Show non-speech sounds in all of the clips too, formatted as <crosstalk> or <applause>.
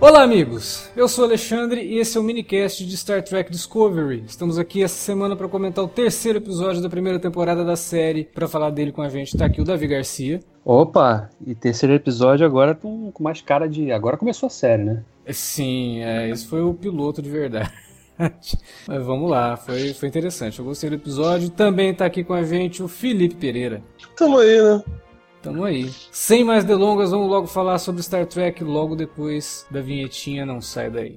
Olá, amigos! Eu sou Alexandre e esse é o minicast de Star Trek Discovery. Estamos aqui essa semana para comentar o terceiro episódio da primeira temporada da série. Para falar dele com a gente, tá aqui o Davi Garcia. Opa! E terceiro episódio agora com, com mais cara de. Agora começou a série, né? Sim, é, esse foi o piloto de verdade. <laughs> Mas vamos lá, foi, foi interessante. Eu gostei do episódio. Também tá aqui com a gente o Felipe Pereira. Tamo aí, né? Tamo aí. Sem mais delongas, vamos logo falar sobre Star Trek logo depois da vinhetinha. Não sai daí.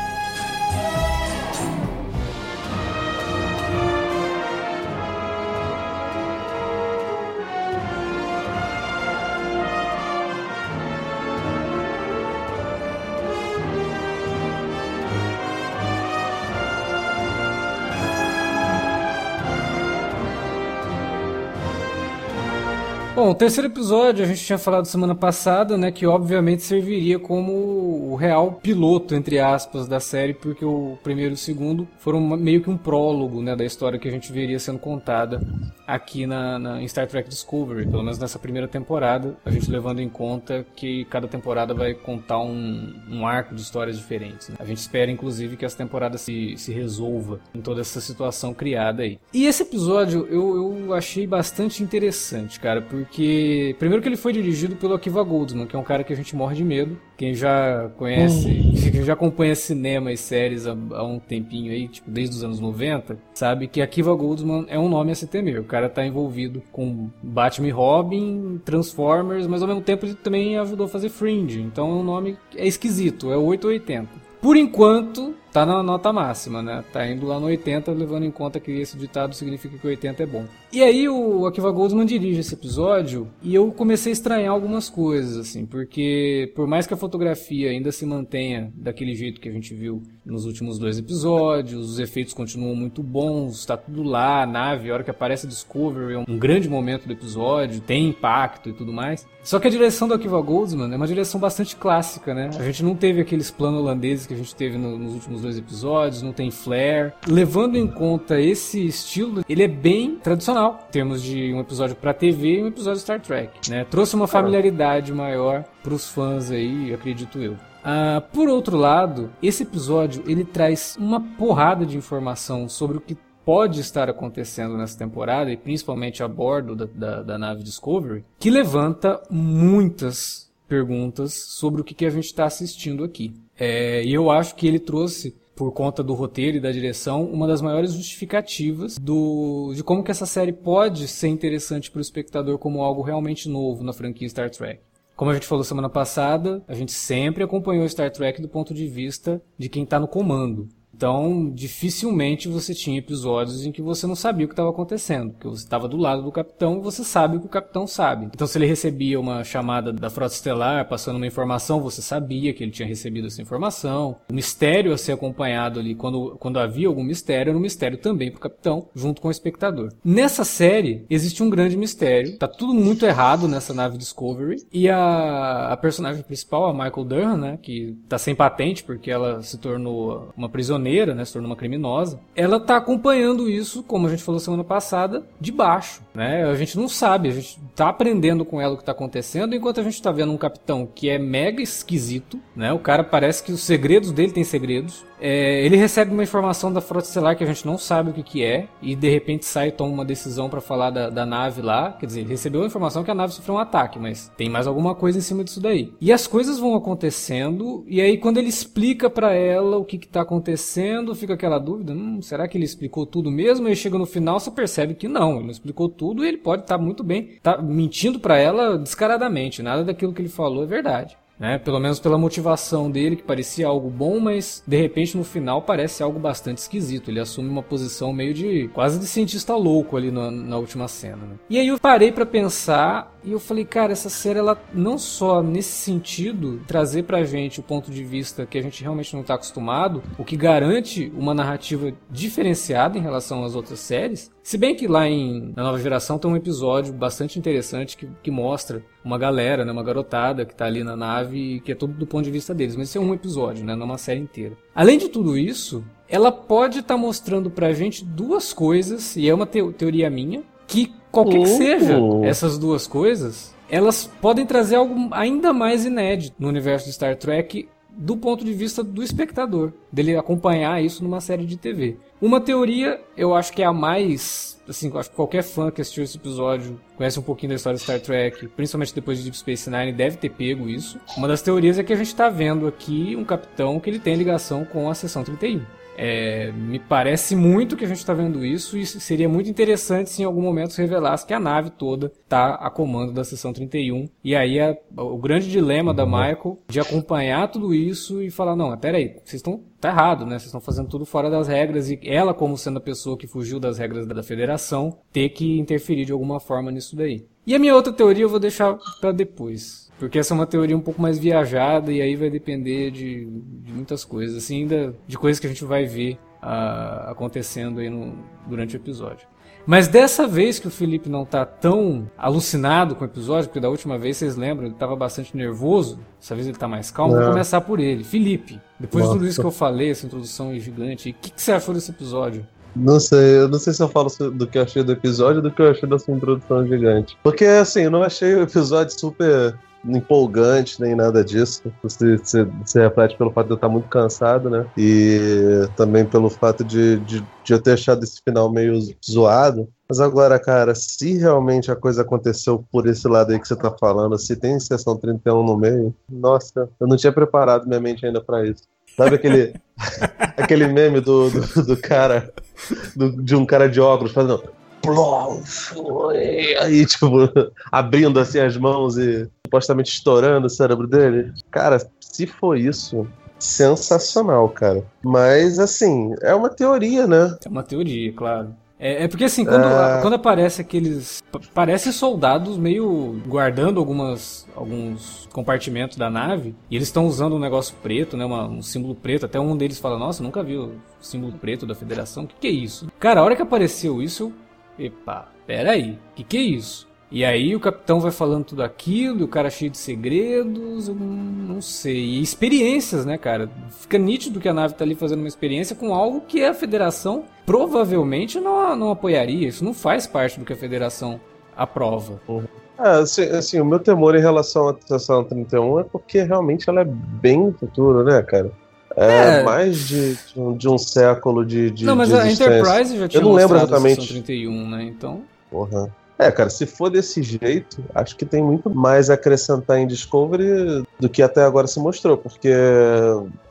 Bom, o terceiro episódio a gente tinha falado semana passada, né, que obviamente serviria como o real piloto, entre aspas, da série, porque o primeiro e o segundo foram meio que um prólogo, né, da história que a gente veria sendo contada aqui na, na, em Star Trek Discovery, pelo menos nessa primeira temporada, a gente levando em conta que cada temporada vai contar um, um arco de histórias diferentes. Né? A gente espera, inclusive, que essa temporada se, se resolva em toda essa situação criada aí. E esse episódio eu, eu achei bastante interessante, cara, porque porque primeiro que ele foi dirigido pelo Akiva Goldsman, que é um cara que a gente morre de medo. Quem já conhece, hum. quem já acompanha cinema e séries há, há, um tempinho aí, tipo desde os anos 90, sabe que Akiva Goldsman é um nome a se temer. O cara tá envolvido com Batman e Robin, Transformers, mas ao mesmo tempo ele também ajudou a fazer Fringe. Então o nome é esquisito, é 880. Por enquanto, tá na nota máxima, né? Tá indo lá no 80, levando em conta que esse ditado significa que 80 é bom. E aí o Akiva Goldsman dirige esse episódio e eu comecei a estranhar algumas coisas, assim, porque por mais que a fotografia ainda se mantenha daquele jeito que a gente viu nos últimos dois episódios, os efeitos continuam muito bons, tá tudo lá, a nave, a hora que aparece a Discovery, é um grande momento do episódio, tem impacto e tudo mais. Só que a direção do Akiva Goldsman é uma direção bastante clássica, né? A gente não teve aqueles planos holandeses que a gente teve no, nos últimos dois episódios, não tem flare. Levando em conta esse estilo, ele é bem tradicional, em termos de um episódio para TV e um episódio Star Trek, né? Trouxe uma familiaridade maior para os fãs aí, acredito eu. Uh, por outro lado, esse episódio ele traz uma porrada de informação sobre o que pode estar acontecendo nessa temporada e principalmente a bordo da, da, da nave Discovery, que levanta muitas perguntas sobre o que, que a gente está assistindo aqui. É, e eu acho que ele trouxe por conta do roteiro e da direção, uma das maiores justificativas do, de como que essa série pode ser interessante para o espectador como algo realmente novo na franquia Star Trek. Como a gente falou semana passada, a gente sempre acompanhou Star Trek do ponto de vista de quem está no comando. Então, dificilmente você tinha episódios em que você não sabia o que estava acontecendo, porque você estava do lado do capitão e você sabe o que o capitão sabe. Então, se ele recebia uma chamada da frota estelar passando uma informação, você sabia que ele tinha recebido essa informação. O mistério a ser acompanhado ali, quando, quando havia algum mistério, era um mistério também para o capitão, junto com o espectador. Nessa série, existe um grande mistério. Tá tudo muito errado nessa nave Discovery. E a, a personagem principal, a Michael Durham, né, que tá sem patente porque ela se tornou uma prisioneira né, se tornou uma criminosa, ela tá acompanhando isso, como a gente falou semana passada, de baixo, né? A gente não sabe, a gente tá aprendendo com ela o que tá acontecendo, enquanto a gente tá vendo um capitão que é mega esquisito, né? O cara parece que os segredos dele tem segredos, é, ele recebe uma informação da Frota Estelar que a gente não sabe o que, que é, e de repente sai e toma uma decisão para falar da, da, nave lá. Quer dizer, ele recebeu a informação que a nave sofreu um ataque, mas tem mais alguma coisa em cima disso daí. E as coisas vão acontecendo, e aí quando ele explica para ela o que, que tá acontecendo, fica aquela dúvida: hum, será que ele explicou tudo mesmo? E chega no final, você percebe que não, ele não explicou tudo e ele pode estar tá muito bem, tá mentindo para ela descaradamente, nada daquilo que ele falou é verdade. Né? Pelo menos pela motivação dele, que parecia algo bom, mas de repente no final parece algo bastante esquisito. Ele assume uma posição meio de quase de cientista louco ali na, na última cena. Né? E aí eu parei para pensar e eu falei, cara, essa série ela não só nesse sentido trazer pra gente o ponto de vista que a gente realmente não tá acostumado, o que garante uma narrativa diferenciada em relação às outras séries. Se bem que lá em na nova geração tem um episódio bastante interessante que, que mostra uma galera, né, uma garotada que tá ali na nave que é tudo do ponto de vista deles, mas isso é um episódio, né, não uma série inteira. Além de tudo isso, ela pode estar tá mostrando pra gente duas coisas, e é uma te teoria minha, que qualquer que seja essas duas coisas, elas podem trazer algo ainda mais inédito no universo de Star Trek do ponto de vista do espectador, dele acompanhar isso numa série de TV. Uma teoria, eu acho que é a mais, assim, acho que qualquer fã que assistiu esse episódio conhece um pouquinho da história de Star Trek, principalmente depois de Deep Space Nine, deve ter pego isso. Uma das teorias é que a gente está vendo aqui um capitão que ele tem ligação com a seção 31. É, me parece muito que a gente está vendo isso e seria muito interessante se em algum momento se revelasse que a nave toda está a comando da seção 31. E aí é o grande dilema da Michael de acompanhar tudo isso e falar: não, peraí, vocês estão. Tá errado, né? Vocês estão fazendo tudo fora das regras e ela, como sendo a pessoa que fugiu das regras da federação, ter que interferir de alguma forma nisso daí. E a minha outra teoria eu vou deixar para depois. Porque essa é uma teoria um pouco mais viajada e aí vai depender de, de muitas coisas, assim, ainda de coisas que a gente vai ver uh, acontecendo aí no, durante o episódio. Mas dessa vez que o Felipe não tá tão alucinado com o episódio, porque da última vez, vocês lembram, ele tava bastante nervoso, dessa vez ele tá mais calmo, vou é. começar por ele. Felipe, depois Nossa. de tudo isso que eu falei, essa introdução gigante, o que, que você achou desse episódio? Não sei, eu não sei se eu falo do que eu achei do episódio ou do que eu achei dessa introdução gigante. Porque, assim, eu não achei o episódio super empolgante nem nada disso. Você, você, você, reflete pelo fato de eu estar muito cansado, né? E também pelo fato de, de, de, eu ter achado esse final meio zoado. Mas agora, cara, se realmente a coisa aconteceu por esse lado aí que você tá falando, se tem sessão 31 no meio, nossa, eu não tinha preparado minha mente ainda para isso. Sabe aquele, <laughs> aquele meme do, do, do cara, do, de um cara de óculos fazendo aí, tipo, <laughs> abrindo assim as mãos e supostamente estourando o cérebro dele. Cara, se for isso, sensacional, cara. Mas, assim, é uma teoria, né? É uma teoria, claro. É, é porque assim, quando, é... quando aparece aqueles. Parecem soldados meio guardando algumas, alguns compartimentos da nave. E eles estão usando um negócio preto, né? Uma, um símbolo preto. Até um deles fala, nossa, nunca vi o símbolo preto da federação. O que, que é isso? Cara, a hora que apareceu isso, eu. Epa, peraí, o que, que é isso? E aí o capitão vai falando tudo aquilo, e o cara cheio de segredos, eu não sei. E experiências, né, cara? Fica nítido que a nave tá ali fazendo uma experiência com algo que a federação provavelmente não, não apoiaria. Isso não faz parte do que a federação aprova. Uhum. É, assim, assim, o meu temor em relação à Estação 31 é porque realmente ela é bem futuro, né, cara? É, é, mais de, de, um, século de, de Não, mas de a Enterprise já tinha Eu não lembro exatamente. 31, né? Então. Porra. É, cara, se for desse jeito, acho que tem muito mais a acrescentar em Discovery do que até agora se mostrou, porque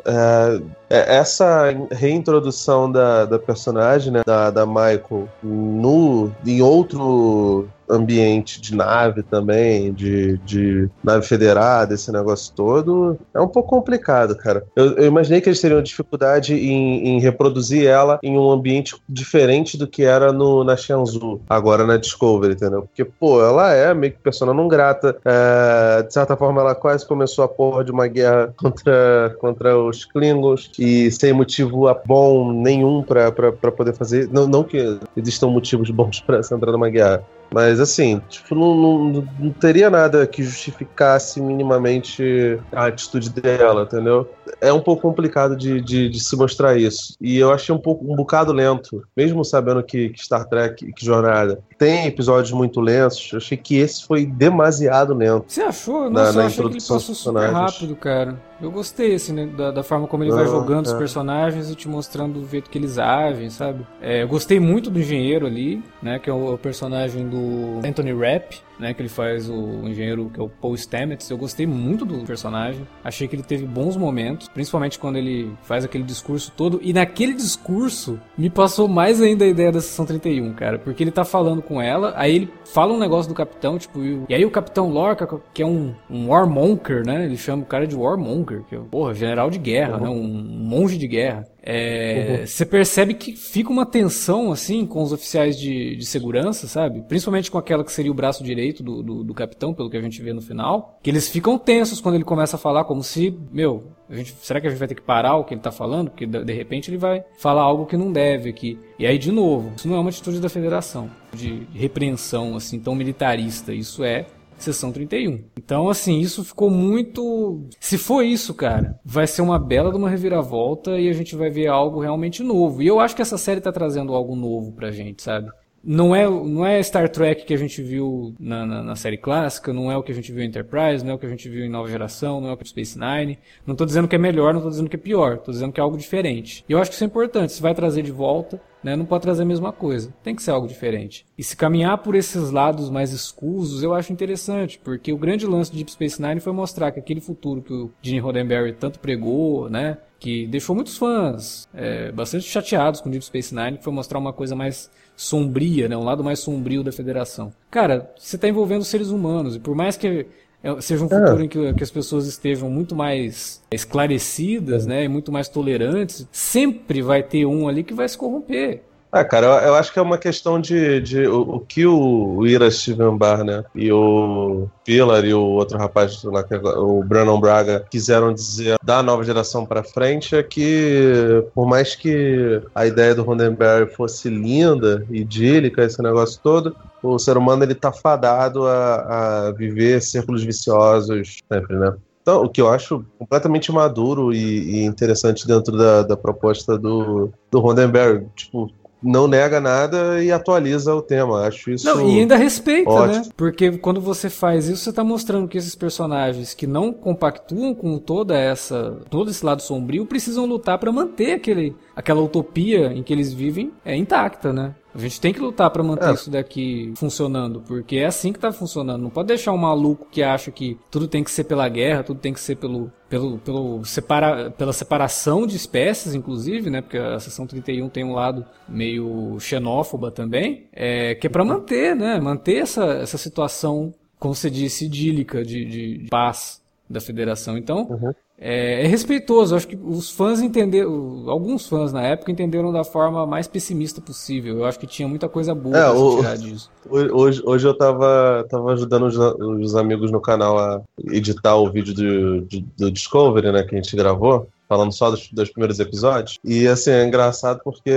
é, é essa reintrodução da, da personagem, né, da, da Michael, no, em outro ambiente de nave também, de, de nave federada, esse negócio todo, é um pouco complicado, cara. Eu, eu imaginei que eles teriam dificuldade em, em, reproduzir ela em um ambiente diferente do que era no, na Shenzhou, agora na Discovery, entendeu? Porque, pô, ela é meio que persona não grata, é, de certa forma ela quase começou a porra de uma guerra <laughs> contra, contra os Klingons e sem motivo bom nenhum para poder fazer, não, não que existam motivos bons para entrar numa guerra, mas assim, tipo, não, não, não, teria nada que justificasse minimamente a atitude dela, entendeu? É um pouco complicado de, de, de, se mostrar isso. E eu achei um pouco um bocado lento, mesmo sabendo que, que Star Trek, que Jornada, tem episódios muito lentos. Eu achei que esse foi demasiado lento. Você achou? Nossa, na, na eu achei que ele passou super rápido, cara. Eu gostei, assim, né, da, da forma como ele vai jogando é. os personagens e te mostrando o jeito que eles agem, sabe? É, eu gostei muito do engenheiro ali, né, que é o, o personagem do Anthony Rapp, né, que ele faz o engenheiro que é o Paul Stamets. Eu gostei muito do personagem. Achei que ele teve bons momentos, principalmente quando ele faz aquele discurso todo. E naquele discurso me passou mais ainda a ideia da sessão 31, cara, porque ele tá falando com ela, aí ele fala um negócio do capitão, tipo, e aí o capitão Lorca, que é um, um warmonger, né? Ele chama o cara de warmonger, que é, porra, general de guerra, uhum. né? Um monge de guerra. É, uhum. Você percebe que fica uma tensão, assim, com os oficiais de, de segurança, sabe? Principalmente com aquela que seria o braço direito do, do, do, capitão, pelo que a gente vê no final. Que eles ficam tensos quando ele começa a falar, como se, meu, a gente, será que a gente vai ter que parar o que ele tá falando? Porque de, de repente ele vai falar algo que não deve aqui. E aí, de novo, isso não é uma atitude da federação, de repreensão, assim, tão militarista. Isso é sessão 31. Então, assim, isso ficou muito. Se for isso, cara, vai ser uma bela de uma reviravolta e a gente vai ver algo realmente novo. E eu acho que essa série tá trazendo algo novo pra gente, sabe? Não é, não é Star Trek que a gente viu na, na, na, série clássica, não é o que a gente viu em Enterprise, não é o que a gente viu em Nova Geração, não é o que é Space Nine. Não tô dizendo que é melhor, não tô dizendo que é pior, tô dizendo que é algo diferente. E eu acho que isso é importante, se vai trazer de volta, né, não pode trazer a mesma coisa. Tem que ser algo diferente. E se caminhar por esses lados mais escusos, eu acho interessante, porque o grande lance de Deep Space Nine foi mostrar que aquele futuro que o Gene Roddenberry tanto pregou, né, que deixou muitos fãs é, bastante chateados com Deep Space Nine, que foi mostrar uma coisa mais sombria, né? Um lado mais sombrio da federação. Cara, você está envolvendo seres humanos, e por mais que é, seja um é. futuro é. em que, que, as pessoas estejam muito mais esclarecidas, né? E muito mais tolerantes, sempre vai ter um ali que vai se corromper. Ah, cara, eu, eu, acho que é uma questão de, de o, o, que o, Ira Steven Barr, né, e o Pillar e o outro rapaz o Brandon Braga, quiseram dizer da nova geração para frente é que, por mais que a ideia do Roddenberry fosse linda, idílica, esse negócio todo, o ser humano ele tá fadado a, a viver círculos viciosos sempre, né? Então, o que eu acho completamente maduro e, e interessante dentro da, da proposta do, do Roddenberry. Tipo, não nega nada e atualiza o tema. Acho isso. Não, e ainda respeita, né? ótimo. né? Porque quando você faz isso, você está mostrando que esses personagens que não compactuam com toda essa, todo esse lado sombrio, precisam lutar para manter aquele, aquela utopia em que eles vivem é intacta, né? A gente tem que lutar para manter é. isso daqui funcionando, porque é assim que tá funcionando. Não pode deixar um maluco que acha que tudo tem que ser pela guerra, tudo tem que ser pelo, pelo, pelo separa, pela separação de espécies, inclusive, né? Porque a seção 31 tem um lado meio xenófoba também, é, que é para manter, né? Manter essa, essa situação, como você disse, idílica de, de, de paz da federação. Então, uhum é, é, respeitoso. Acho que os fãs entenderam, alguns fãs na época entenderam da forma mais pessimista possível. Eu acho que tinha muita coisa boa é, pra o, tirar disso. <laughs> Hoje, hoje eu tava, tava ajudando os, os amigos no canal a editar o vídeo do, do, do Discovery, né, que a gente gravou falando só dos, dos, primeiros episódios. E assim, é engraçado porque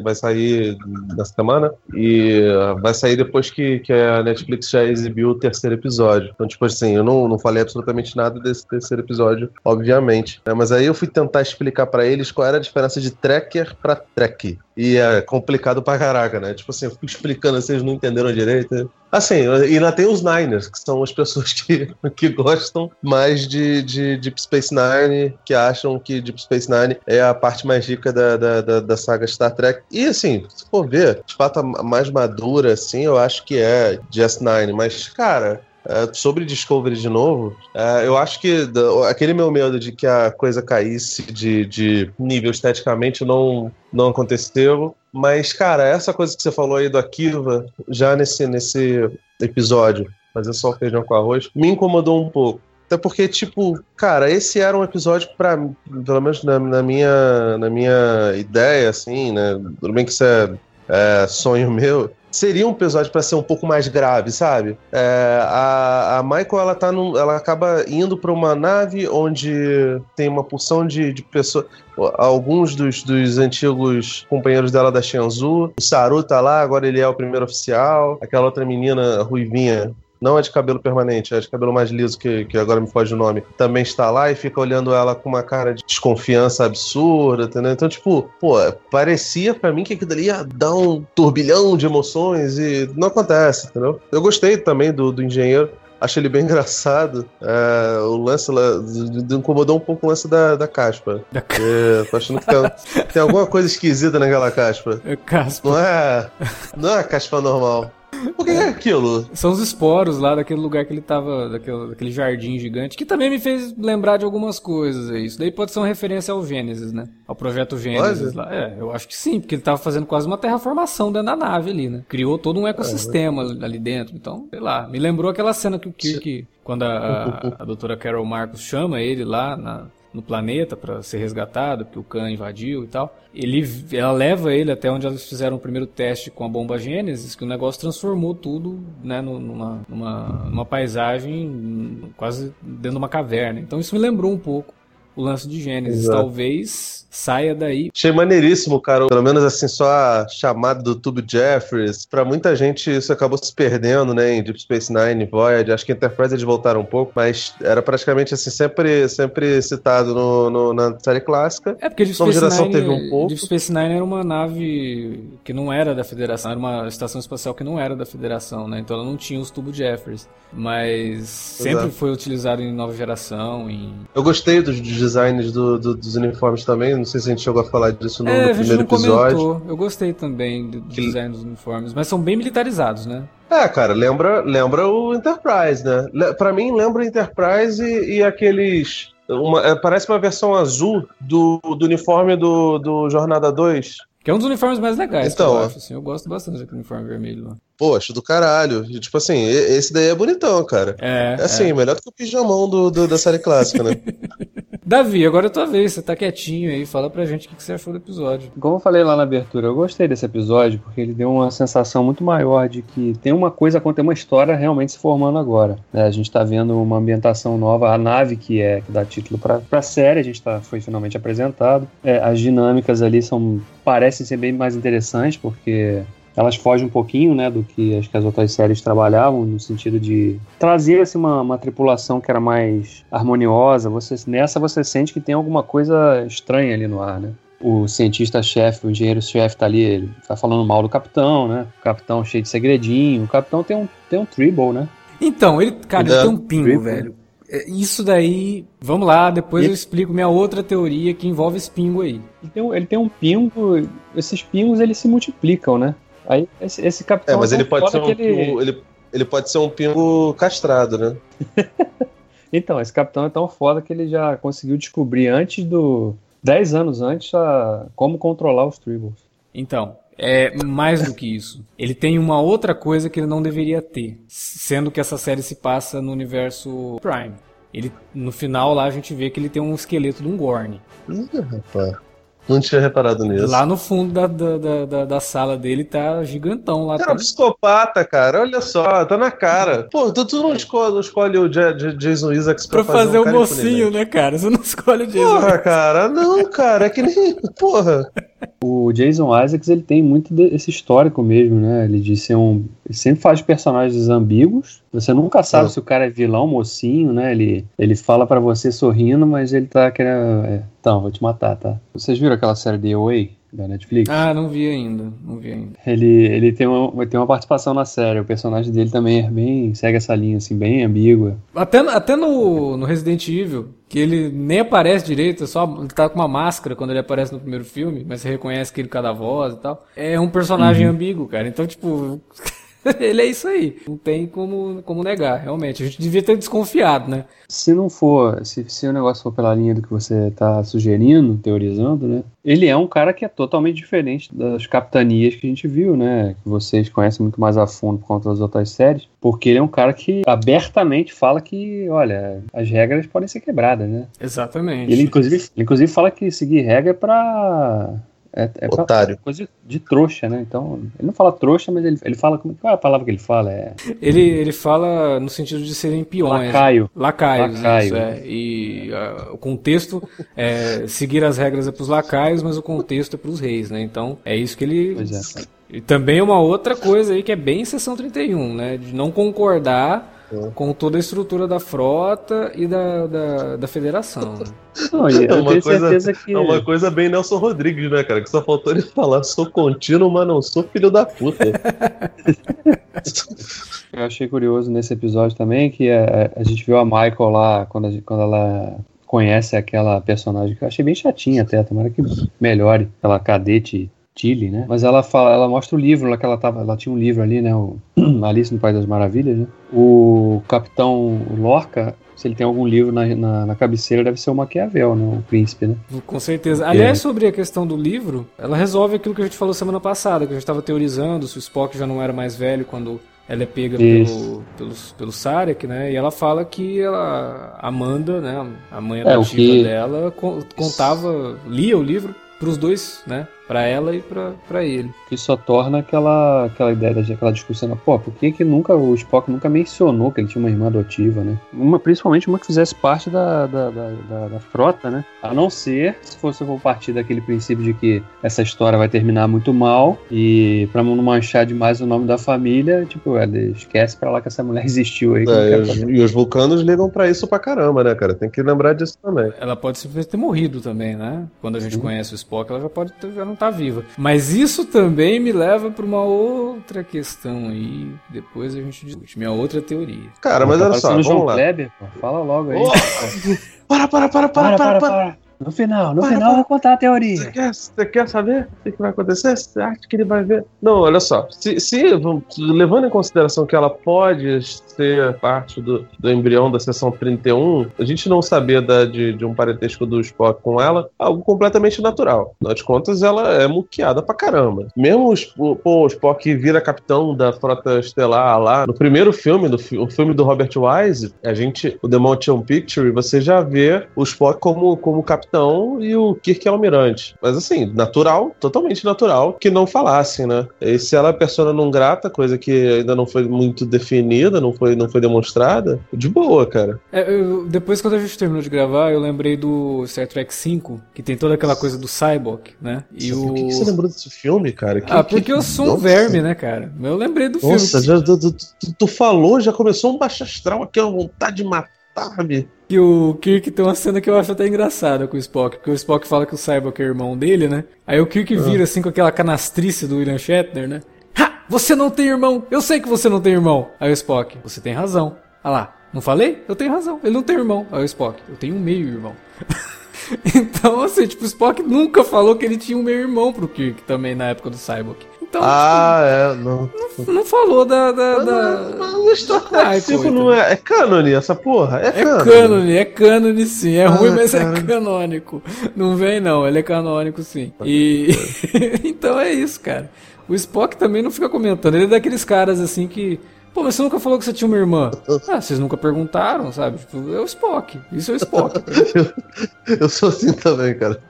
vai sair nessa semana e vai sair depois que, que a Netflix já exibiu o terceiro episódio. Então, tipo assim, eu não, não falei absolutamente nada desse terceiro episódio, obviamente. Né? Mas aí eu fui tentar explicar para eles qual era a diferença de tracker para track. E é complicado pra caraca, né? Tipo assim, eu fico explicando, vocês não entenderam direito. Assim, e ainda tem os Niners, que são as pessoas que, <laughs> que gostam mais de, de Deep Space Nine, que acham que Deep Space Nine é a parte mais rica da, da, da, da saga Star Trek. E assim, se for ver, de fato, a mais madura, assim, eu acho que é Just Nine. Mas, cara, é, sobre Discovery de novo, é, eu acho que aquele meu medo de que a coisa caísse de, de nível esteticamente não, não aconteceu. Mas, cara, essa coisa que você falou aí do Akiva, já nesse, nesse episódio, fazer só feijão com arroz, me incomodou um pouco. Até porque, tipo, cara, esse era um episódio para pelo menos na, na, minha, na minha ideia, assim, né? Tudo bem que isso é, é sonho meu, seria um episódio para ser um pouco mais grave, sabe? É, a, a Michael ela tá num, ela acaba indo para uma nave onde tem uma porção de, de pessoas, alguns dos, dos antigos companheiros dela da Shenzhou. O Saru tá lá, agora ele é o primeiro oficial. Aquela outra menina ruivinha não é de cabelo permanente, é de cabelo mais liso, que, que agora me foge o nome, também está lá e fica olhando ela com uma cara de desconfiança absurda, entendeu? Então, tipo, pô, parecia para mim que aquilo ali ia dar um turbilhão de emoções e não acontece, entendeu? Eu gostei também do, do engenheiro, Acho ele bem <laughs> engraçado. É, o lance lá, incomodou um pouco o lance da, da caspa. Da é, tô achando que tem, tem, alguma coisa esquisita naquela caspa. É caspa. Não é, não é a caspa normal. O que é aquilo? São os esporos lá daquele lugar que ele tava, daquele, daquele jardim gigante, que também me fez lembrar de algumas coisas. Isso daí pode ser uma referência ao Gênesis, né? Ao projeto Gênesis Pode? lá. É, eu acho que sim, porque ele tava fazendo quase uma terraformação dentro da nave ali, né? Criou todo um ecossistema ali dentro. Então, sei lá, me lembrou aquela cena que o Kirk, quando a, a, a doutora Carol Marcos chama ele lá na, no planeta para ser resgatado, porque o Khan invadiu e tal. Ele, ela leva ele até onde eles fizeram o primeiro teste com a bomba Gênesis, que o negócio transformou tudo né, numa, numa, numa paisagem quase dentro de uma caverna. Então isso me lembrou um pouco o lance de Gênesis. Exato. Talvez saia daí. Achei maneiríssimo, cara. Pelo menos assim, só a chamada do Tube Jeffries. Pra muita gente isso acabou se perdendo, né? Em Deep Space Nine, Voyager. Acho que Enterprise eles voltaram um pouco, mas era praticamente assim, sempre, sempre citado no, no- na série clássica. É porque Deep Nova Space, geração Nine, teve um pouco. Deep Space Nine era uma nave que não era da Federação, era uma estação espacial que não era da Federação, né? Então ela não tinha os tubos Jeffers. Mas sempre Exato. foi utilizado em nova geração, em Eu gostei dos designs do- do- dos uniformes também. Não sei se a gente chegou a falar disso no, é, no primeiro episódio. comentou. Eu gostei também do, do Que- design dos uniformes, mas são bem militarizados, né? É, cara, lembra, lembra o Enterprise, né? Pra mim, lembra o Enterprise e, e aqueles. uma- é, parece uma versão azul do, do uniforme do, do Jornada 2. Que é um dos uniformes mais legais Então, eu acho. Assim, eu gosto bastante daquele uniforme vermelho lá. Pô, acho do caralho. E, tipo assim, esse daí é bonitão, cara. É, É assim, melhor do que o pijamão do, do- da série clássica, né? <laughs> Davi, agora é tua vez. Você tá quietinho aí. Fala pra gente o que que você achou do episódio. Como eu falei lá na abertura, eu gostei desse episódio porque ele deu uma sensação muito maior de que tem uma coisa, tem uma história realmente se formando agora. né? A gente tá vendo uma ambientação nova, a nave que é que dá título pra, pra série, a gente tá, foi finalmente apresentado. É, as dinâmicas ali são parecem ser bem mais interessantes porque elas fogem um pouquinho, né, do que acho que as outras séries trabalhavam, no sentido de trazer assim, uma, uma tripulação que era mais harmoniosa. Você, nessa você sente que tem alguma coisa estranha ali no ar, né? O cientista-chefe, o engenheiro-chefe tá ali, ele tá falando mal do capitão, né? O capitão cheio de segredinho. O capitão tem um, tem um tribble, né? Então, ele, cara, ele tem um pingo, Triple. velho. É, Isso daí, vamos lá, depois E- eu explico minha outra teoria que envolve esse pingo aí. Ele tem, um- ele tem um pingo, esses pingos eles se multiplicam, né? Aí esse, esse capitão É, mas tão ele pode ser foda um que ele- pingo. Ele, ele pode ser um pingo castrado, né? <laughs> Então, esse capitão é tão foda que ele já conseguiu descobrir antes do. 10 anos antes a, como controlar os tribbles. Então, é mais do que isso. Ele tem uma outra coisa que ele não deveria ter, sendo que essa série se passa no universo Prime. Ele, no final lá a gente vê que ele tem um esqueleto de um Gorn. Ih, rapaz. Não tinha reparado nisso. Lá no fundo da, da, da, da- sala dele tá gigantão lá. Cara, Tá... psicopata, cara. Olha só, tá na cara. Pô, tu, tu não escolhe, escolhe o Ja- Ja- Jason Isaacs Pra fazer um o mocinho, né, cara? Você não <laughs> escolhe o Jason. Porra, cara, não, cara, é que nem. Porra. O Jason Isaacs ele tem muito desse histórico mesmo, né? Ele de ser um. Ele sempre faz personagens ambíguos. Você nunca sabe É. se o cara é vilão, mocinho, né? Ele, ele fala pra você sorrindo, mas ele tá querendo. é, então, vou te matar, tá? Vocês viram aquela série The Away da Netflix? Ah, não vi ainda. Não vi ainda. Ele, ele tem, uma, tem uma participação na série. O personagem dele também é bem. segue essa linha, assim, bem ambígua. Até, até no, no Resident Evil, que ele nem aparece direito, só ele tá com uma máscara quando ele aparece no primeiro filme, mas você reconhece que ele cada voz e tal. É um personagem ambíguo, cara. Então, tipo, <laughs> <laughs> ele é isso aí. Não tem como, como negar, realmente. A gente devia ter desconfiado, né? Se não for, se, se o negócio for pela linha do que você tá sugerindo, teorizando, né? Ele é um cara que é totalmente diferente das capitanias que a gente viu, né? Que vocês conhecem muito mais a fundo por conta das outras séries. Porque ele é um cara que abertamente fala que, olha, as regras podem ser quebradas, né? Exatamente. Ele, inclusive, ele, inclusive fala que seguir regra é pra. É, é Otário. coisa de trouxa, né? Então, ele não fala trouxa, mas ele, ele fala. Como, qual é a palavra que ele fala? É Ele, ele fala no sentido de serem peões. lacaio. Lacaios, Lacaio. isso, é. E o contexto é seguir as regras é pros lacaios, mas o contexto é pros reis, né? Então é isso que ele. Pois é. E também uma outra coisa aí que é bem seção 31, né? De não concordar É. com toda a estrutura da frota e da, da, da federação. né? Não, É eu uma tenho coisa- certeza que. É uma coisa bem Nelson Rodrigues, né, cara? Que só faltou ele falar: sou contínuo, mas não sou filho da puta. <laughs> Eu achei curioso nesse episódio também que a, a gente viu a Michael lá quando, gente- quando ela conhece aquela personagem que eu achei bem chatinha até, tomara que melhore. Aquela cadete Tilly, né? Mas ela fala, ela mostra o livro lá que ela tava, ela tinha um livro ali, né? O <clears throat> Alice no País das Maravilhas, né? O Capitão Lorca se ele tem algum livro na, na, na, cabeceira, deve ser o Maquiavel, né? O príncipe, né? Com certeza. Aliás, sobre a questão do livro, ela resolve aquilo que a gente falou semana passada, que a gente estava teorizando se o Spock já não era mais velho quando ela é pega pelo, pelo, pelo Sarek, né? E ela fala que ela, Amanda, né? A mãe adotiva é, que... dela, contava, lia o livro para os dois, né? Para ela e para ele. Que só torna aquela, aquela ideia daquela discussão, pô, por que, que nunca o Spock nunca mencionou que ele tinha uma irmã adotiva, né? Uma, principalmente uma que fizesse parte da, da, da, da, da frota, né? A não ser se fosse for partir daquele princípio de que essa história vai terminar muito mal e para não manchar demais o nome da família, tipo, é, esquece pra lá que essa mulher <laughs> existiu aí. É, e, e, os vulcanos ligam para isso pra caramba, né, cara? Tem que lembrar disso também. Ela pode simplesmente ter morrido também, né? Quando a gente Sim. conhece o Spock, ela já pode ter, já não não tá viva. Mas isso também me leva para uma outra questão aí. Depois a gente discute. Minha outra teoria. Cara, mas olha só, vamos João lá. Kleber, pô, fala logo aí. Oh! <laughs> para, para, para, para, para, para, para. No final, no para, final para. eu vou contar a teoria. Você quer, você quer saber o que vai acontecer? Você acha que ele vai ver? Não, olha só. Se, se levando em consideração que ela pode ser parte do, do embrião da seção 31, a gente não saber da, de, de um parentesco do Spock com ela, algo completamente natural. Afinal de contas, ela é muqueada pra caramba. Mesmo o, pô, o Spock vira capitão da frota estelar lá, no primeiro filme, do o filme do Robert Wise, a gente, o The Motion Picture, você já vê o Spock como, como capitão e o Kirk é o almirante. Mas assim, natural, totalmente natural, que não falassem, né? E se ela é persona não grata, coisa que ainda não foi muito definida, não foi não foi demonstrada, de boa, cara. É, eu, depois, quando a gente terminou de gravar, eu lembrei do Star Trek V, que tem toda aquela coisa do Cyborg, né? E o... Por que, que você lembrou desse filme, cara? Que, ah, porque que... eu sou Nossa. um verme, né, cara? Eu lembrei do Nossa, filme. Nossa, tu, tu, tu, falou, já começou um baixo astral aqui, uma vontade de matar. Me. Que o Kirk tem uma cena que eu acho até engraçada com o Spock, porque o Spock fala que o Cyborg é irmão dele, né? Aí o Kirk vira ah. assim com aquela canastrice do William Shatner, né? Ha! Você não tem irmão! Eu sei que você não tem irmão! Aí o Spock, você tem razão. Ah lá, não falei? Eu tenho razão. Ele não tem irmão. Aí o Spock, eu tenho um meio irmão. <laughs> então, assim, tipo, o Spock nunca falou que ele tinha um meio irmão pro Kirk também na época do Cyborg. Então, ah, tipo, é, não. não. não. falou da. da, da... Mas o Star Trek 5 não é. É cânone essa porra? É, é cânone. É cânone, sim. É ah, ruim, mas é cara. é canônico. Não vem, não. Ele é canônico, sim. E. <laughs> então é isso, cara. O Spock também não fica comentando. Ele é daqueles caras assim que Pô, mas você nunca falou que você tinha uma irmã. <laughs> Ah, vocês nunca perguntaram, sabe? Tipo, é o Spock. Isso é o Spock. <laughs> eu, eu, sou assim também, cara.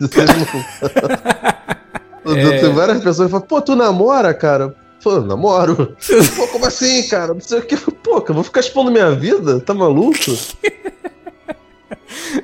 É... Tem várias pessoas que falam, pô, tu namora, cara? Pô, namoro. <laughs> pô, como assim, cara? Não sei o que. Pô, eu vou ficar expondo minha vida? Tá maluco? <laughs>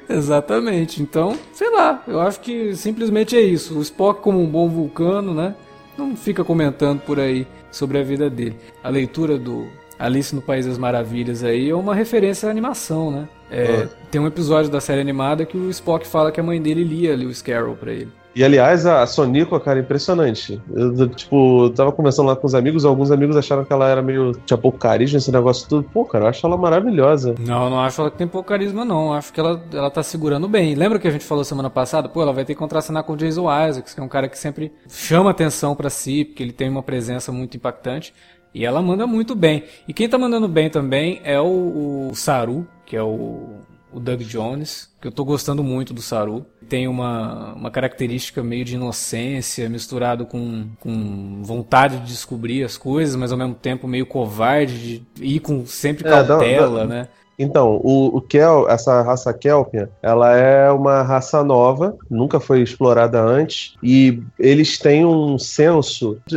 Exatamente. Então, sei lá, eu acho que simplesmente é isso. O Spock, como um bom vulcano, né? Não fica comentando por aí sobre a vida dele. A leitura do Alice no País das Maravilhas aí é uma referência à animação, né? É, ah. Tem um episódio da série animada que o Spock fala que a mãe dele lia Lewis Carroll pra ele. E aliás, a Sonico, cara, impressionante. Eu, tipo, tava conversando lá com os amigos, alguns amigos acharam que ela era meio. tinha pouco carisma, esse negócio tudo. Pô, cara, eu acho ela maravilhosa. Não, não acho ela que tem pouco carisma, não. Acho que ela, ela tá segurando bem. Lembra que a gente falou semana passada? Pô, ela vai ter que contracenar com o Jason Isaacs, que é um cara que sempre chama atenção para si, porque ele tem uma presença muito impactante. E ela manda muito bem. E quem tá mandando bem também é o, o Saru, que é o, o Doug Jones, que eu tô gostando muito do Saru. Tem uma, uma característica meio de inocência, misturado com, com vontade de descobrir as coisas, mas ao mesmo tempo meio covarde, de ir com sempre cautela, é, dá, dá, né? Então, o, o Kel, essa raça Kelpia, ela é uma raça nova, nunca foi explorada antes, e eles têm um senso. De,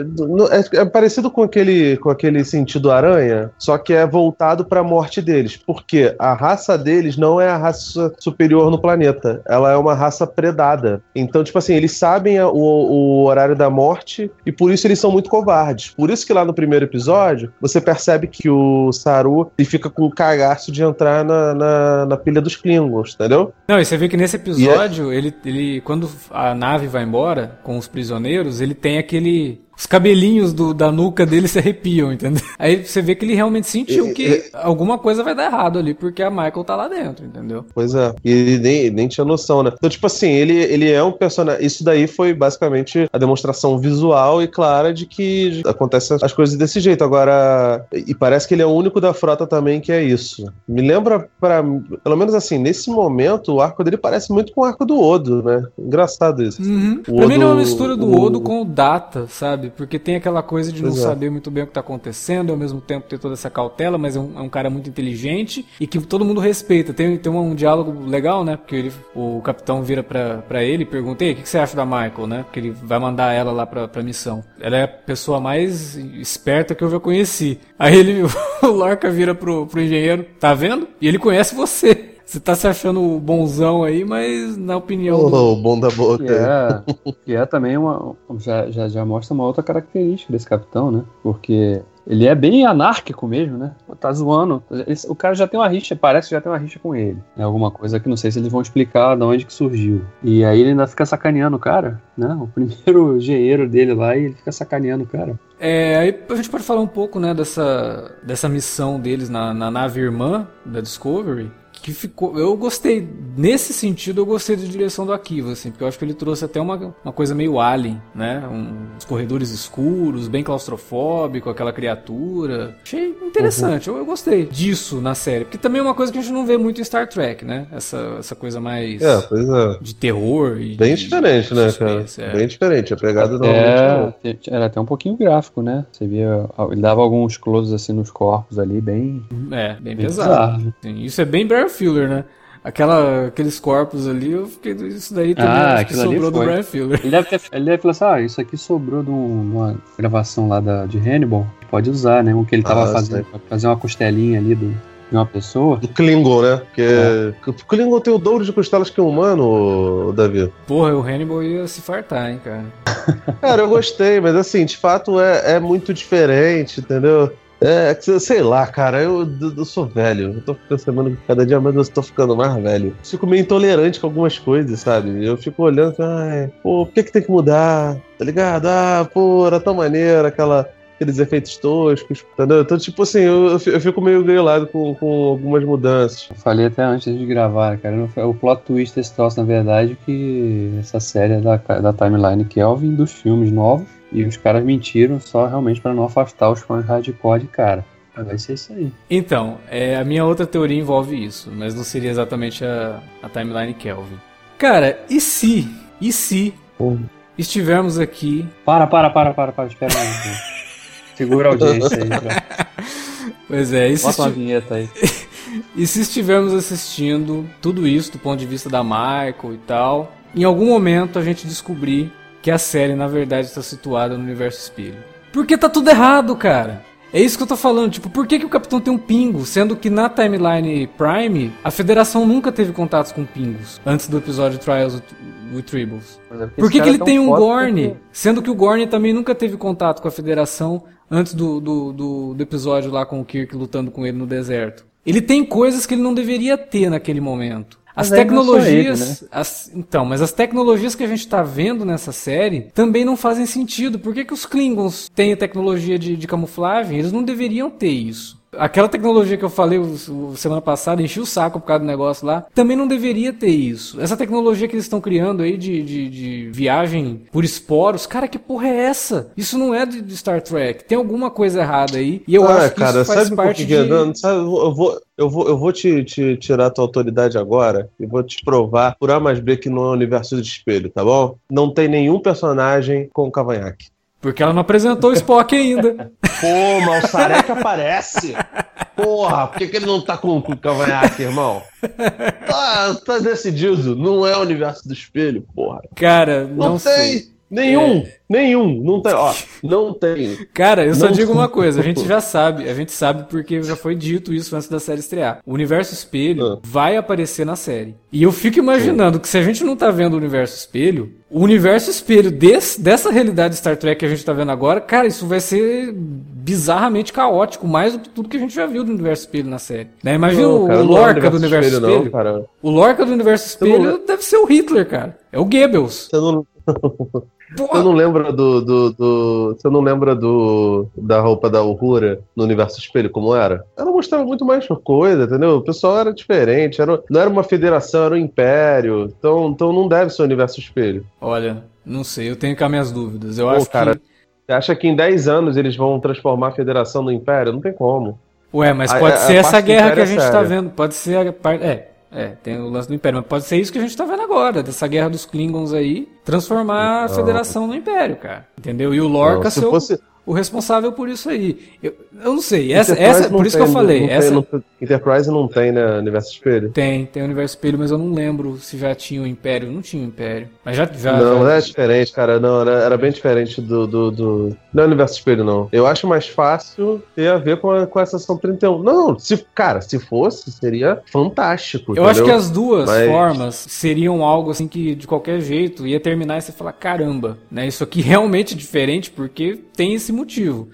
é, é, parecido com aquele, com aquele sentido aranha, só que é voltado para a morte deles. Porque a raça deles não é a raça superior no planeta, ela é uma raça predada. Então, tipo assim, eles sabem o, o horário da morte e por isso eles são muito covardes. Por isso que lá no primeiro episódio, você percebe que o Saru ele fica com o cagaço de entrar na, na, na, pilha dos Klingons, entendeu? Não, e você vê que nesse episódio, é... ele, ele, quando a nave vai embora com os prisioneiros, ele tem aquele os cabelinhos do, da nuca dele se arrepiam, entendeu? <laughs> Aí você vê que ele realmente sentiu que alguma coisa vai dar errado ali, porque a Michael tá lá dentro, entendeu? Pois é. E ele nem, nem tinha noção, né? Então, tipo assim, ele, ele é um personagem. Isso daí foi basicamente a demonstração visual e clara de que acontecem as coisas desse jeito. Agora, e parece que ele é o único da frota também que é isso. Me lembra, para pelo menos assim, nesse momento, o arco dele parece muito com o arco do Odo, né? Engraçado isso. Uhum. O pra mim, ele é uma Odo- mistura do o- Odo com o Data, sabe? Porque tem aquela coisa de não é. saber muito bem o que tá acontecendo, ao mesmo tempo ter toda essa cautela, mas é um, é um cara muito inteligente e que todo mundo respeita. Tem, tem um, diálogo legal, né? Porque ele, o capitão vira pra, pra ele e pergunta: Ei, o que, que você acha da Michael, né? Porque ele vai mandar ela lá pra, pra missão. Ela é a pessoa mais esperta que eu já conheci. Aí ele, <laughs> o Lorca vira pro, pro engenheiro: Tá vendo? E ele conhece você. Você tá se achando bonzão aí, mas na opinião do, Oh, bom da Que boca. é, que é também uma. Já, já, já mostra uma outra característica desse capitão, né? Porque ele é bem anárquico mesmo, né? Tá zoando. O cara já tem uma rixa, parece que já tem uma rixa com ele. É alguma coisa que não sei se eles vão explicar de onde que surgiu. E aí ele ainda fica sacaneando o cara, né? O primeiro <laughs> engenheiro dele lá e ele fica sacaneando o cara. É, aí a gente pode falar um pouco, né, dessa, dessa missão deles na, na nave irmã da Discovery, que ficou, eu gostei, nesse sentido eu gostei da direção do Akiva, assim, porque eu acho que ele trouxe até uma, uma coisa meio alien, né, uns corredores escuros, bem claustrofóbico, aquela criatura, achei interessante, eu, eu gostei disso na série, porque também é uma coisa que a gente não vê muito em Star Trek, né, essa, essa coisa mais É, pois é. de terror e Bem de diferente, né, cara? suspense, é. Bem diferente. A pegada normalmente É, não. te- era até um pouquinho gráfico, né? Você via. Ele dava alguns closes assim nos corpos ali, bem. É, bem bem pesado. Sim, isso é bem Brian Fuller, né? Aquela, aqueles corpos ali, eu fiquei. Isso daí também Ah, acho que sobrou do. Brian Fuller. Ele deve ter, ele deve falar assim: ah, isso aqui sobrou de, um- uma gravação lá da, de Hannibal. Pode usar, né? O que ele tava Ah, fazendo, pra fazer uma costelinha ali do, de uma pessoa. Do Klingon, né? Porque É. o Klingon tem o dobro de costelas que um humano, Davi. Porra, o Hannibal ia se fartar, hein, cara. Cara, eu gostei, mas assim, de fato é, é muito diferente, entendeu? É, sei lá, cara, eu, eu sou velho. Eu tô percebendo que cada dia mais eu tô ficando mais velho. Fico meio intolerante com algumas coisas, sabe? Eu fico olhando, ai, pô, por que, que tem que mudar? Tá ligado? Ah, pô, era tão maneiro aquela. Aqueles efeitos toscos, entendeu? Então, tipo assim, eu, eu fi- eu fico meio grilado com, com algumas mudanças. Eu falei até antes de gravar, cara. não foi- O plot twist desse troço, na verdade, que essa série é da, da timeline Kelvin dos filmes novos. E os caras mentiram só realmente pra não afastar os fãs hardcore de cara. Mas Vai ser isso aí. Então, é, a minha outra teoria envolve isso, mas não seria exatamente a, a timeline Kelvin. Cara, e se, e se Pô, estivermos aqui. Para, para, para, para, para. Espera aí. <laughs> Segura a audiência aí. Pra... <laughs> Pois é, e se, Bota uma vinheta aí. <laughs> e se estivermos assistindo tudo isso do ponto de vista da Michael e tal, em algum momento a gente descobrir que a série na verdade está situada no universo espelho. Porque tá tudo errado, cara. É isso que eu tô falando, tipo, por que, que o Capitão tem um pingo, sendo que na timeline Prime a Federação nunca teve contatos com pingos antes do episódio Trials with- Tribbles? Por que, que ele tem um Gorn? Sendo que o Gorn também nunca teve contato com a Federação antes do, do, do, do episódio lá com o Kirk lutando com ele no deserto. Ele tem coisas que ele não deveria ter naquele momento. As Mas tecnologias. ele, as- então, mas as tecnologias que a gente tá vendo nessa série também não fazem sentido. Por que, que os Klingons têm a tecnologia de, de camuflagem? Eles não deveriam ter isso. Aquela tecnologia que eu falei o- o- semana passada, enchi o saco por causa do negócio lá, também não deveria ter isso. Essa tecnologia que eles estão criando aí de, de, de viagem por esporos, cara, que porra é essa? Isso não é de, de Star Trek. Tem alguma coisa errada aí. E eu ah, acho que cara, isso faz sabe parte que de... Não, sabe, eu vou, eu vou, eu vou te, te tirar tua autoridade agora e vou te provar por A mais B que não é um universo de espelho, tá bom? Não tem nenhum personagem com cavanhaque. Porque ela não apresentou o Spock ainda. Pô, mas o Sarek aparece! Porra, por que, que ele não tá com, com cavanhaque, irmão? Tá, tá decidido, não é o universo do espelho, porra. Cara, Não, não, tem! Nenhum! Nenhum! Não tem, ó, não tem. Cara, eu só Não- digo uma coisa, a gente já sabe, a gente sabe porque já foi dito isso antes da série estrear. O universo espelho Ah. vai aparecer na série. E eu fico imaginando que se a gente não tá vendo o universo espelho, o universo espelho desse, dessa realidade Star Trek que a gente tá vendo agora, cara, isso vai ser bizarramente caótico, mais do que tudo que a gente já viu do universo espelho na série. Né? Imagina Não, o, cara, o é Lorca do universo espelho. Não, cara. O Lorca do universo Você não- espelho deve ser o Hitler, cara. É o Goebbels. Você não, <laughs> Você não lembra do, do, do, Você não lembra do. da roupa da Uhura no universo espelho como era? Ela mostrava muito mais coisa, entendeu? O pessoal era diferente, era, não era uma federação, era um império. Então, então não deve ser o universo espelho. Olha, não sei, eu tenho cá minhas dúvidas. Eu Pô, acho cara, que. Você acha que em 10 anos eles vão transformar a federação no império? Não tem como. Ué, mas pode a, ser a essa guerra que a gente é tá vendo. Pode ser a parte. É, é, tem o lance do Império, mas pode ser isso que a gente tá vendo agora, dessa guerra dos Klingons aí, transformar a Federação no Império, cara. Entendeu? E o Lorca ser fosse... o, o responsável por isso aí. Eu, eu não sei, essa, essa por isso tem, que eu falei. Não essa... Tem, não, Enterprise não tem, né? Universo Espelho? Tem, tem Universo Espelho, mas eu não lembro se já tinha o Império. Não tinha o Império. Mas já. já não, já... é diferente, cara. Não, era, era bem diferente do, do, do, Não é Universo Espelho, não. Eu acho mais fácil ter a ver com a, com a sessão 31. Não, se, cara, se fosse, seria fantástico. Eu entendeu? acho que as duas mas... formas seriam algo assim que, de qualquer jeito, ia terminar e você falar: caramba, né? Isso aqui <laughs> realmente é diferente porque tem esse motivo.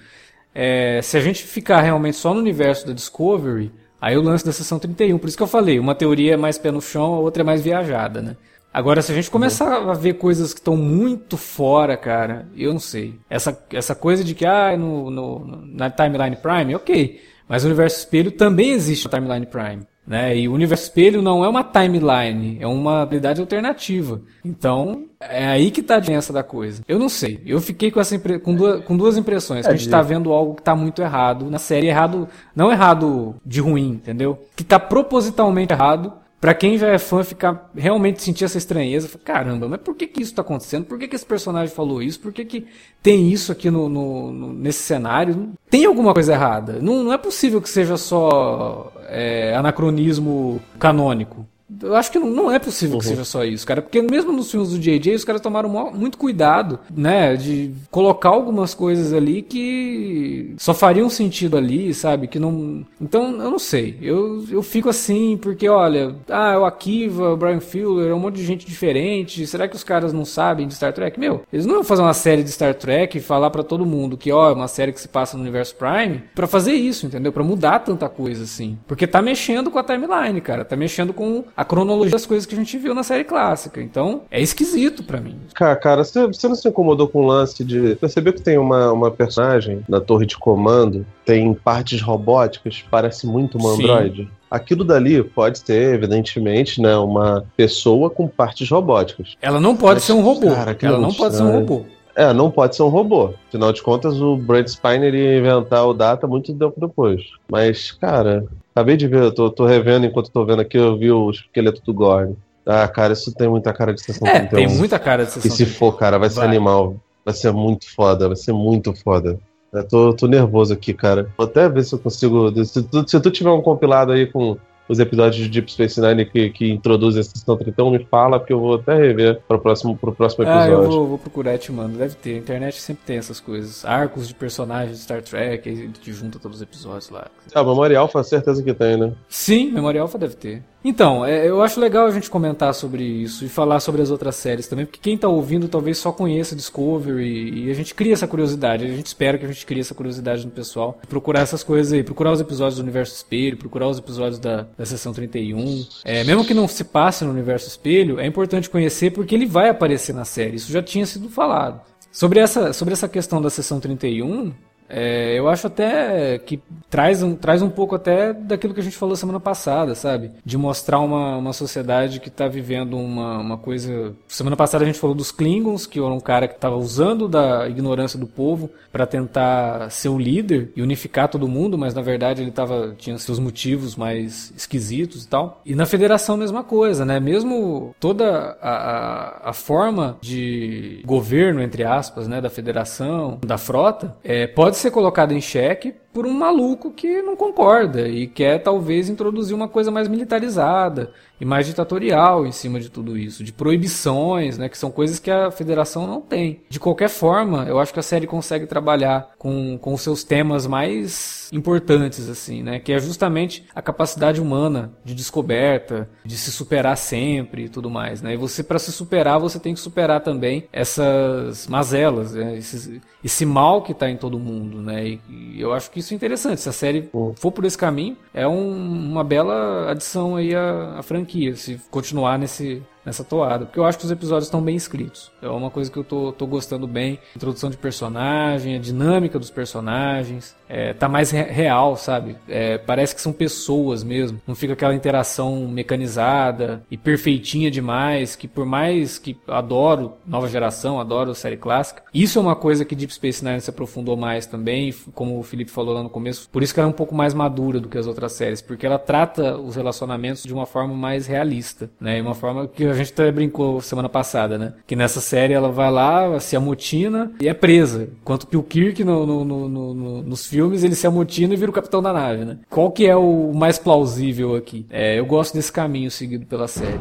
É, se a gente ficar realmente só no universo da Discovery, aí o lance da sessão 31. Por isso que eu falei, uma teoria é mais pé no chão, a outra é mais viajada, né? Agora, se a gente começar uhum. a ver coisas que estão muito fora, cara, eu não sei. Essa, essa coisa de que, ah, no, no, na Timeline Prime, ok. Mas o universo espelho também existe na Timeline Prime. Né? E o universo espelho não é uma timeline, é uma habilidade alternativa. Então, é aí que está a diferença da coisa. Eu não sei. Eu fiquei com, essa impre... com, duas, com duas impressões. É, a gente está vendo algo que está muito errado na série. Errado, não errado de ruim, entendeu? Que está propositalmente errado Pra quem já é fã, ficar realmente sentir essa estranheza, caramba, mas por que que isso tá acontecendo? Por que que esse personagem falou isso? Por que que tem isso aqui no, no, no nesse cenário? Tem alguma coisa errada. Não, não é possível que seja só é, anacronismo canônico. Eu acho que não, não é possível uhum. que seja só isso, cara. Porque mesmo nos filmes do JJ, os caras tomaram muito cuidado, né? De colocar algumas coisas ali que só fariam sentido ali, sabe? Que não. Então, eu não sei. Eu, eu fico assim, porque, olha, ah, o Akiva, o Brian Fuller, é um monte de gente diferente. Será que os caras não sabem de Star Trek? Meu, eles não vão fazer uma série de Star Trek e falar para todo mundo que, ó, é uma série que se passa no universo Prime para fazer isso, entendeu? Para mudar tanta coisa assim. Porque tá mexendo com a timeline, cara. Tá mexendo com a cronologia das coisas que a gente viu na série clássica. Então, é esquisito para mim. Cara, cara, você, você não se incomodou com o lance de. Percebeu que tem uma, uma personagem na torre de comando, tem partes robóticas, parece muito uma androide? Aquilo dali pode ser, evidentemente, né, uma pessoa com partes robóticas. Ela não pode Mas, ser um robô. Cara, Ela não pode ser um robô. É, não pode ser um robô. Afinal de contas, o Brent Spiner ia inventar o Data muito tempo depois. Mas, cara, acabei de ver, eu tô, tô revendo enquanto tô vendo aqui, eu vi o esqueleto do Gorn. Ah, cara, isso tem muita cara de sessão é, 31. tem muita cara de sessão E se for, cara, vai, vai ser animal. Vai ser muito foda, vai ser muito foda. Eu tô, tô nervoso aqui, cara. Vou até ver se eu consigo. Se tu, se tu tiver um compilado aí com os episódios de Deep Space Nine que, que introduzem essa sessão 31, me fala, porque eu vou até rever pro próximo, pro próximo episódio. Ah, eu vou, vou procurar e te mando. Deve ter. A internet sempre tem essas coisas. Arcos de personagens de Star Trek, aí te junta todos os episódios lá. Ah, Memória Alpha, certeza que tem, né? Sim, Memória Alpha deve ter. Então, é, eu acho legal a gente comentar sobre isso e falar sobre as outras séries também, porque quem está ouvindo talvez só conheça Discovery e a gente cria essa curiosidade, a gente espera que a gente crie essa curiosidade no pessoal, procurar essas coisas aí, procurar os episódios do Universo Espelho, procurar os episódios da, da Sessão 31. É, mesmo que não se passe no Universo Espelho, é importante conhecer porque ele vai aparecer na série, isso já tinha sido falado. Sobre essa, sobre essa questão da Sessão 31, é, eu acho até que traz um, traz um pouco até daquilo que a gente falou semana passada, sabe? De mostrar uma, uma sociedade que está vivendo uma, uma coisa. Semana passada a gente falou dos Klingons, que era um cara que estava usando da ignorância do povo para tentar ser o líder e unificar todo mundo, mas na verdade ele tava, tinha seus motivos mais esquisitos e tal. E na federação, mesma coisa, né? Mesmo toda a, a, a forma de governo, entre aspas, né, da federação, da frota, é, pode ser colocado em xeque por um maluco que não concorda e quer talvez introduzir uma coisa mais militarizada e mais ditatorial em cima de tudo isso, de proibições, né, que são coisas que a federação não tem. De qualquer forma, eu acho que a série consegue trabalhar com, com os seus temas mais importantes, assim, né, que é justamente a capacidade humana de descoberta, de se superar sempre e tudo mais, né, e você, para se superar, você tem que superar também essas mazelas, né, esse, esse mal que está em todo mundo, né, e, e eu acho que isso é interessante. Se a série for por esse caminho, é um, uma bela adição aí à, à franquia, se continuar nesse, nessa toada. Porque eu acho que os episódios estão bem escritos. É uma coisa que eu tô, tô gostando bem. Introdução de personagem, a dinâmica dos personagens. É, tá mais re real, sabe? É, parece que são pessoas mesmo. Não fica aquela interação mecanizada e perfeitinha demais. Que por mais que adoro nova geração, adoro série clássica. Isso é uma coisa que Deep Space Nine se aprofundou mais também. Como o Felipe falou lá no começo. Por isso que ela é um pouco mais madura do que as outras séries. Porque ela trata os relacionamentos de uma forma mais realista, né? Uma forma que a gente até brincou semana passada, né? Que nessa série ela vai lá, se amotina e é presa. Enquanto que o Kirk no, no, no, no nos filmes filmes ele se amotina e vira o capitão da nave, né? Qual que é o mais plausível aqui? É, eu gosto desse caminho seguido pela série.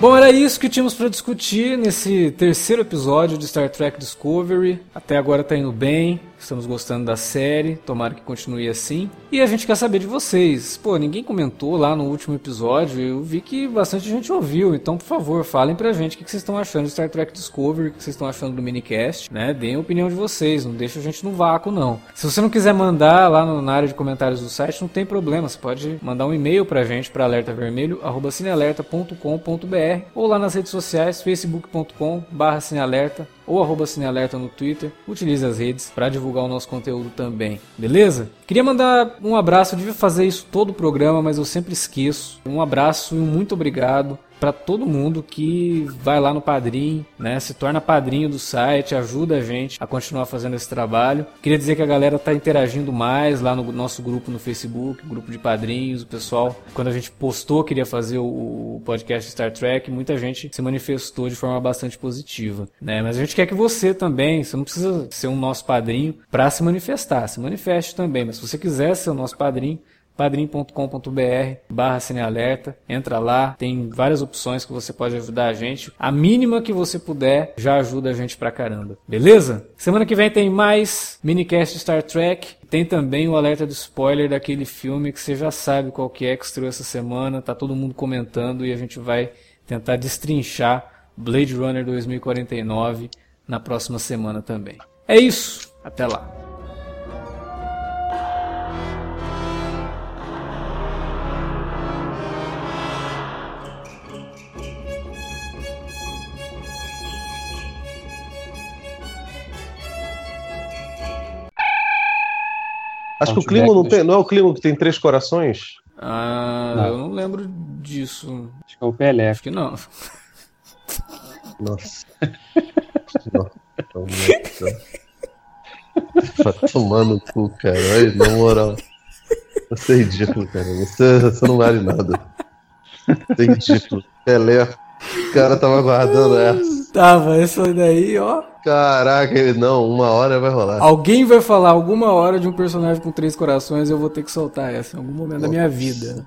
Bom, era isso que tínhamos para discutir nesse terceiro episódio de Star Trek Discovery. Até agora tá indo bem. Estamos gostando da série, tomara que continue assim. E a gente quer saber de vocês. Pô, ninguém comentou lá no último episódio, eu vi que bastante gente ouviu, então por favor, falem pra gente o que vocês estão achando de Star Trek Discovery, o que vocês estão achando do minicast, né? Deem a opinião de vocês, não deixa a gente no vácuo não. Se você não quiser mandar lá no, na área de comentários do site, não tem problema, você pode mandar um e-mail pra gente para alertavermelho@cinealerta.com.br ou lá nas redes sociais facebook.com/cinealerta ou arroba Cinealerta no Twitter. Utilize as redes para divulgar o nosso conteúdo também, beleza? Queria mandar um abraço, eu devia fazer isso todo o programa, mas eu sempre esqueço. Um abraço e um muito obrigado para todo mundo que vai lá no Padrim, né, se torna padrinho do site, ajuda a gente a continuar fazendo esse trabalho. Queria dizer que a galera tá interagindo mais lá no nosso grupo no Facebook, grupo de padrinhos, o pessoal, quando a gente postou queria fazer o podcast Star Trek, muita gente se manifestou de forma bastante positiva, né? Mas a gente quer que você também, você não precisa ser um nosso padrinho para se manifestar, se manifeste também, mas se você quiser ser o nosso padrinho, padrim.com.br barra cinealerta, entra lá, tem várias opções que você pode ajudar a gente. A mínima que você puder já ajuda a gente pra caramba. Beleza? Semana que vem tem mais minicast Star Trek. Tem também o alerta de spoiler daquele filme que você já sabe qual que é que estreou essa semana, tá todo mundo comentando e a gente vai tentar destrinchar Blade Runner 2049 na próxima semana também. É isso, até lá. Acho que o clima não, tem, não é o clima que tem três corações? Ah, não. eu não lembro disso. Acho que é o Pelé. Acho que não. Nossa. Nossa. Vai tomar no cu, cara. Aí, na moral. Você é ridículo, cara. Você, você não vale nada. Você é ridículo. Pelé. O cara tava guardando essa. Tava, essa daí, ó. Caraca, ele não, uma hora vai rolar. Alguém vai falar alguma hora de um personagem com três corações, eu vou ter que soltar essa em algum momento da minha vida.